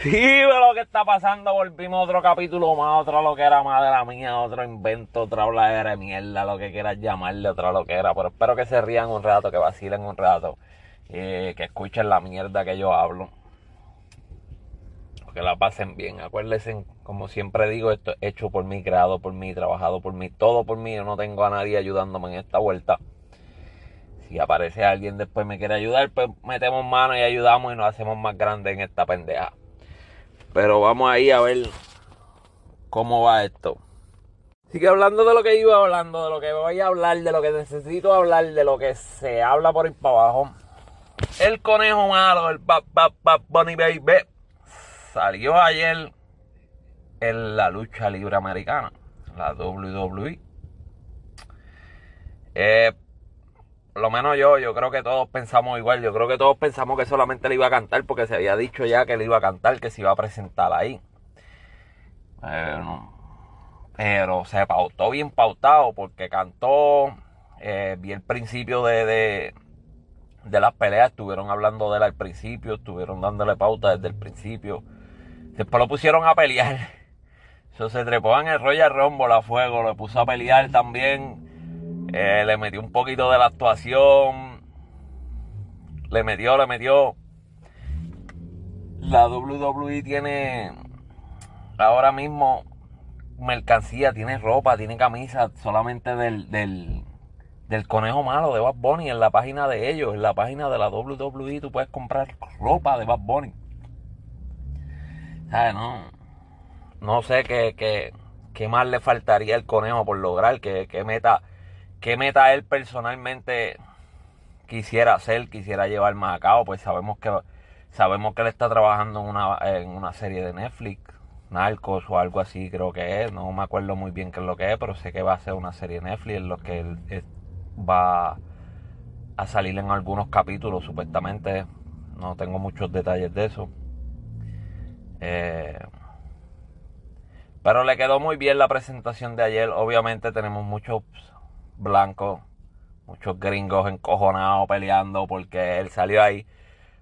Sí, lo que está pasando, volvimos a otro capítulo más, otra lo que era la mía, otro invento, otra habladera de mierda, lo que quieras llamarle, otra lo que era. Pero espero que se rían un rato, que vacilen un rato, eh, que escuchen la mierda que yo hablo. Que la pasen bien. Acuérdense, como siempre digo, esto es hecho por mí, creado por mí, trabajado por mí, todo por mí. Yo no tengo a nadie ayudándome en esta vuelta. Si aparece alguien después me quiere ayudar, pues metemos mano y ayudamos y nos hacemos más grandes en esta pendeja. Pero vamos ahí a ver cómo va esto. Así que hablando de lo que iba hablando, de lo que voy a hablar, de lo que necesito hablar, de lo que se habla por ahí para abajo. El conejo malo, el Bap Bap Bap Bunny Baby, salió ayer en la lucha libre americana, la WWE. Eh, lo menos yo, yo creo que todos pensamos igual. Yo creo que todos pensamos que solamente le iba a cantar porque se había dicho ya que le iba a cantar, que se iba a presentar ahí. pero se pautó bien pautado porque cantó. Eh, vi el principio de, de, de, las peleas, estuvieron hablando de él al principio, estuvieron dándole pauta desde el principio. Después lo pusieron a pelear. Se trepó en el Royal Rumble a fuego, lo puso a pelear también eh, le metió un poquito de la actuación. Le metió, le metió. La WWE tiene ahora mismo mercancía, tiene ropa, tiene camisa solamente del, del, conejo malo de Bad Bunny en la página de ellos, en la página de la WWE tú puedes comprar ropa de Bad Bunny. ¿Sabes? No, no sé qué, qué, qué más le faltaría al conejo por lograr, que, que meta qué meta él personalmente quisiera hacer, quisiera llevar más a cabo, pues sabemos que sabemos que él está trabajando en una, en una serie de Netflix, Narcos o algo así creo que es, no me acuerdo muy bien qué es lo que es, pero sé que va a ser una serie de Netflix en lo que él, va a salir en algunos capítulos supuestamente, no tengo muchos detalles de eso. Eh, pero le quedó muy bien la presentación de ayer. Obviamente tenemos muchos blancos, muchos gringos encojonados peleando porque él salió ahí.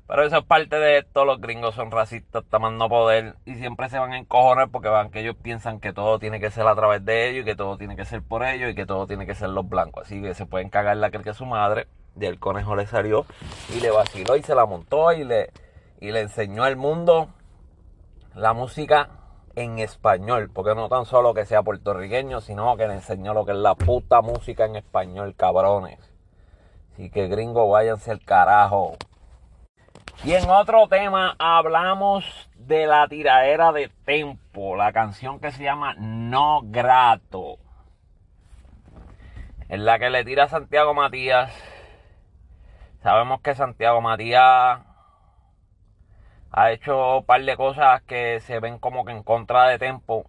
Pero eso es parte de esto, los gringos son racistas, tomando poder y siempre se van a encojonar porque van que ellos piensan que todo tiene que ser a través de ellos y que todo tiene que ser por ellos y que todo tiene que ser los blancos. Así que se pueden cagar la que su madre y el conejo le salió y le vaciló y se la montó y le, y le enseñó al mundo la música en español, porque no tan solo que sea puertorriqueño, sino que le enseñó lo que es la puta música en español, cabrones. Así que gringo, váyanse al carajo. Y en otro tema hablamos de la tiradera de Tempo, la canción que se llama No Grato. En la que le tira Santiago Matías. Sabemos que Santiago Matías ha hecho un par de cosas que se ven como que en contra de Tempo.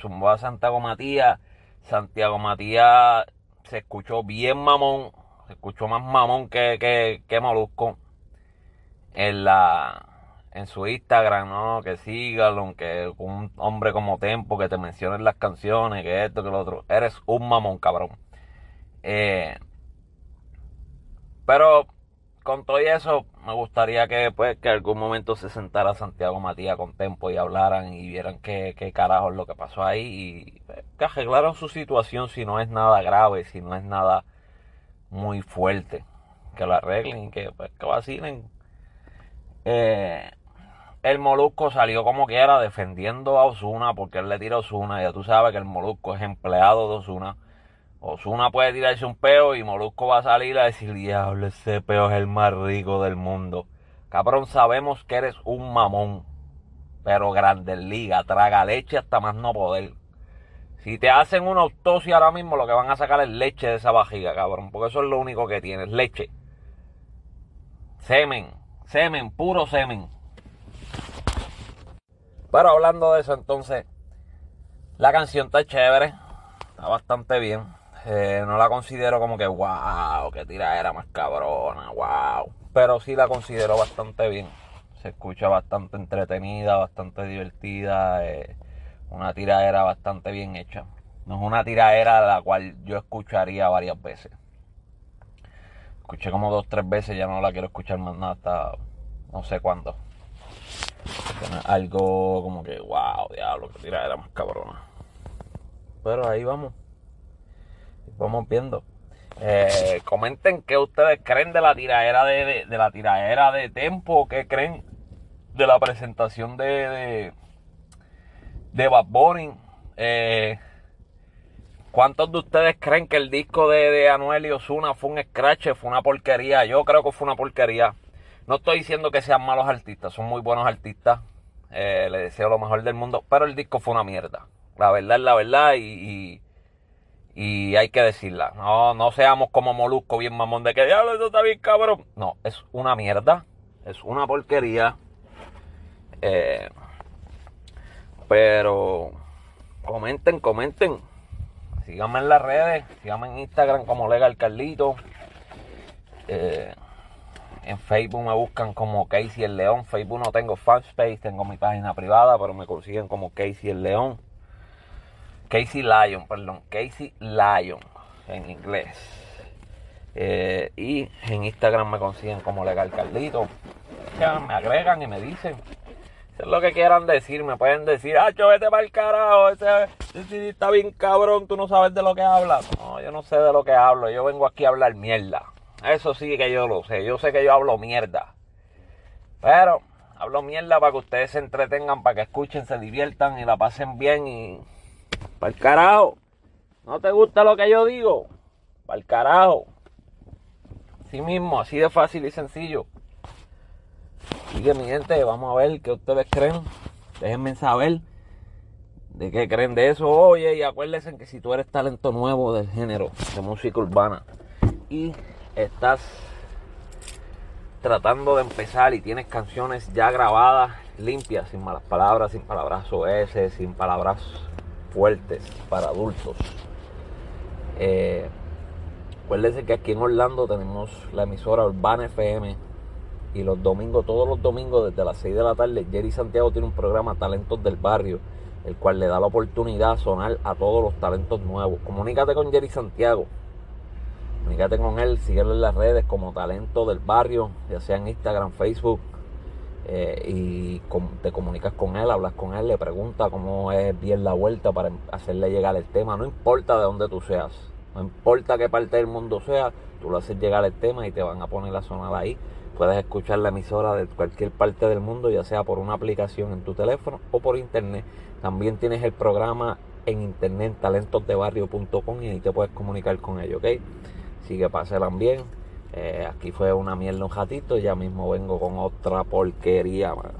Zumbó a Santiago Matías. Santiago Matías se escuchó bien mamón. Se escuchó más mamón que, que, que Molusco. En la en su Instagram, ¿no? Que sígalo, que un hombre como Tempo, que te mencionen las canciones, que esto, que lo otro. Eres un mamón, cabrón. Eh, pero con todo eso, me gustaría que pues que algún momento se sentara Santiago Matías con Tempo y hablaran y vieran qué, qué carajo es lo que pasó ahí y pues, que arreglaran su situación si no es nada grave, si no es nada muy fuerte. Que lo arreglen y que, pues, que vacilen. Eh, el Molusco salió como quiera defendiendo a Osuna porque él le tira a Osuna. Ya tú sabes que el Molusco es empleado de Osuna Osuna puede tirarse un peo y Molusco va a salir a decir, diablo, ese peo es el más rico del mundo. Cabrón, sabemos que eres un mamón, pero grande liga, traga leche hasta más no poder. Si te hacen una autopsia ahora mismo, lo que van a sacar es leche de esa vajiga, cabrón, porque eso es lo único que tienes, leche. Semen, semen, puro semen. Pero hablando de eso, entonces, la canción está chévere, está bastante bien eh, no la considero como que, wow, que era más cabrona, wow. Pero sí la considero bastante bien. Se escucha bastante entretenida, bastante divertida. Eh, una tiradera bastante bien hecha. No es una tiradera la cual yo escucharía varias veces. Escuché como dos, tres veces, ya no la quiero escuchar más nada hasta no sé cuándo. algo como que, wow, diablo, que era más cabrona. Pero ahí vamos. Vamos viendo. Eh, comenten qué ustedes creen de la tiraera de, de, la tiraera de Tempo, qué creen de la presentación de, de, Bad Bunny. Eh, ¿Cuántos de ustedes creen que el disco de, de Anuel y Osuna fue un scratch, fue una porquería? Yo creo que fue una porquería. No estoy diciendo que sean malos artistas, son muy buenos artistas. Eh, les deseo lo mejor del mundo, pero el disco fue una mierda. La verdad es la verdad y, hay que decirla. No, no seamos como Molusco, bien mamón, de que diablo, esto está bien cabrón. No, es una mierda, es una porquería. Eh, pero comenten, comenten. Síganme en las redes, síganme en Instagram como Legal Carlito. Eh, en Facebook me buscan como Casey el León. Facebook no tengo fanspace, tengo mi página privada, pero me consiguen como Casey el León. Casey Lion, perdón. Casey Lion en inglés. Eh, y en Instagram me consiguen como Legal Carlito. me agregan y me dicen. es lo que quieran decir. Me pueden decir, ah, vete para el carajo. Ese, ese, está bien cabrón, tú no sabes de lo que hablas. No, yo no sé de lo que hablo. Yo vengo aquí a hablar mierda. Eso sí que yo lo sé. Yo sé que yo hablo mierda. Pero hablo mierda para que ustedes se entretengan, para que escuchen, se diviertan y la pasen bien. Y para el carajo. ¿No te gusta lo que yo digo? Para el carajo. Así mismo, así de fácil y sencillo. Así que mi gente, vamos a ver qué ustedes creen. Déjenme saber de qué creen de eso. Oye, y acuérdense que si tú eres talento nuevo del género de música urbana y estás tratando de empezar y tienes canciones ya grabadas, limpias, sin malas palabras, sin palabras OS, sin palabras fuertes para adultos. Eh, acuérdense que aquí en Orlando tenemos la emisora Urbana FM y los domingos, todos los domingos desde las 6 de la tarde, Jerry Santiago tiene un programa Talentos del Barrio, el cual le da la oportunidad a sonar a todos los talentos nuevos. Comunícate con Jerry Santiago Comunícate con él, síguelo en las redes como Talento del Barrio, ya sea en Instagram, Facebook, eh, y te comunicas con él, hablas con él, le preguntas cómo es bien la vuelta para hacerle llegar el tema. No importa de dónde tú seas, no importa qué parte del mundo sea, tú lo haces llegar el tema y te van a poner la zona ahí. Puedes escuchar la emisora de cualquier parte del mundo, ya sea por una aplicación en tu teléfono o por internet. También tienes el programa en internet talentosdebarrio.com y ahí te puedes comunicar con ellos, ¿ok? Sigue que bien. Eh, aquí fue una mierda un ratito. Ya mismo vengo con otra porquería, man.